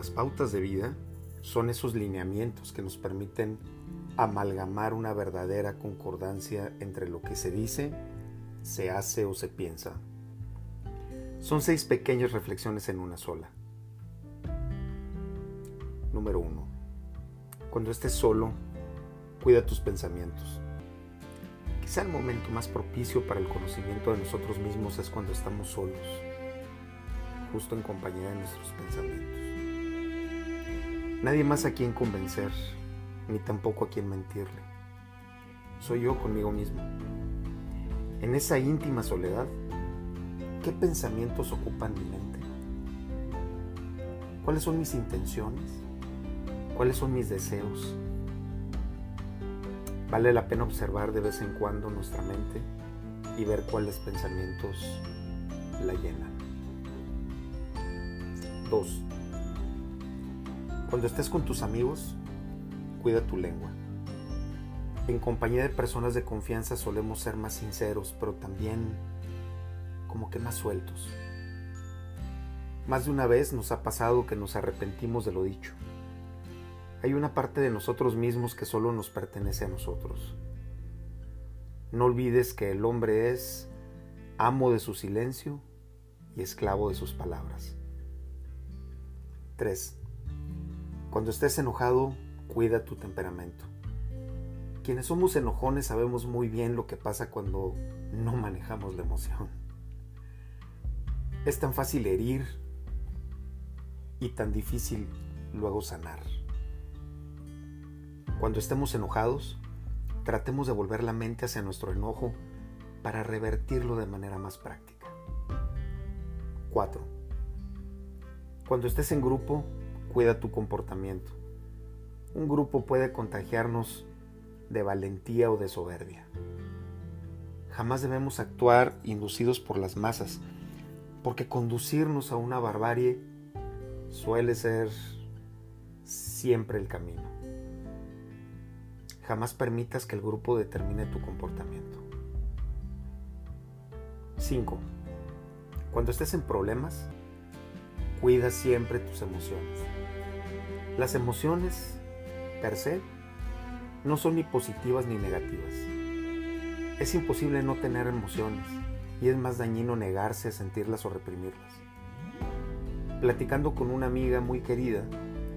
las pautas de vida son esos lineamientos que nos permiten amalgamar una verdadera concordancia entre lo que se dice, se hace o se piensa. Son seis pequeñas reflexiones en una sola. Número uno. Cuando estés solo, cuida tus pensamientos. Quizá el momento más propicio para el conocimiento de nosotros mismos es cuando estamos solos, justo en compañía de nuestros pensamientos. Nadie más a quien convencer, ni tampoco a quien mentirle. Soy yo conmigo mismo. En esa íntima soledad, ¿qué pensamientos ocupan mi mente? ¿Cuáles son mis intenciones? ¿Cuáles son mis deseos? Vale la pena observar de vez en cuando nuestra mente y ver cuáles pensamientos la llenan. 2. Cuando estés con tus amigos, cuida tu lengua. En compañía de personas de confianza solemos ser más sinceros, pero también como que más sueltos. Más de una vez nos ha pasado que nos arrepentimos de lo dicho. Hay una parte de nosotros mismos que solo nos pertenece a nosotros. No olvides que el hombre es amo de su silencio y esclavo de sus palabras. 3. Cuando estés enojado, cuida tu temperamento. Quienes somos enojones sabemos muy bien lo que pasa cuando no manejamos la emoción. Es tan fácil herir y tan difícil luego sanar. Cuando estemos enojados, tratemos de volver la mente hacia nuestro enojo para revertirlo de manera más práctica. 4. Cuando estés en grupo, cuida tu comportamiento. Un grupo puede contagiarnos de valentía o de soberbia. Jamás debemos actuar inducidos por las masas, porque conducirnos a una barbarie suele ser siempre el camino. Jamás permitas que el grupo determine tu comportamiento. 5. Cuando estés en problemas, cuida siempre tus emociones. Las emociones, per se, no son ni positivas ni negativas. Es imposible no tener emociones y es más dañino negarse a sentirlas o reprimirlas. Platicando con una amiga muy querida,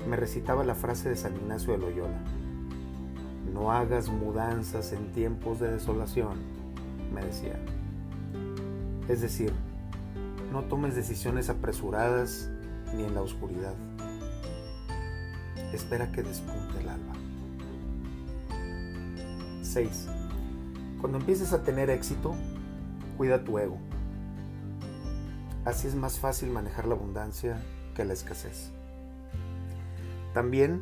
me recitaba la frase de San Ignacio de Loyola. No hagas mudanzas en tiempos de desolación, me decía. Es decir, no tomes decisiones apresuradas ni en la oscuridad espera que despunte el alba. 6. Cuando empieces a tener éxito, cuida tu ego. Así es más fácil manejar la abundancia que la escasez. También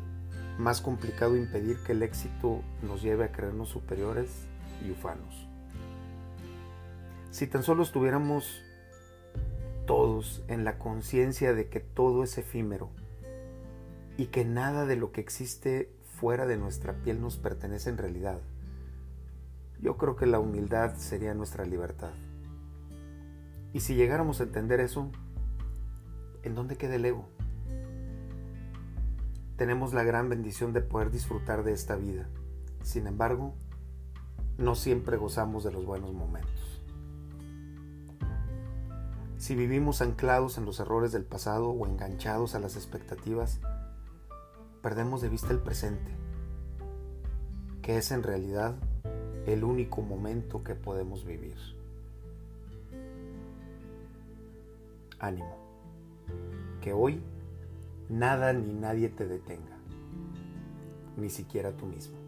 más complicado impedir que el éxito nos lleve a creernos superiores y ufanos. Si tan solo estuviéramos todos en la conciencia de que todo es efímero y que nada de lo que existe fuera de nuestra piel nos pertenece en realidad. Yo creo que la humildad sería nuestra libertad. Y si llegáramos a entender eso, ¿en dónde queda el ego? Tenemos la gran bendición de poder disfrutar de esta vida. Sin embargo, no siempre gozamos de los buenos momentos. Si vivimos anclados en los errores del pasado o enganchados a las expectativas, perdemos de vista el presente, que es en realidad el único momento que podemos vivir. Ánimo, que hoy nada ni nadie te detenga, ni siquiera tú mismo.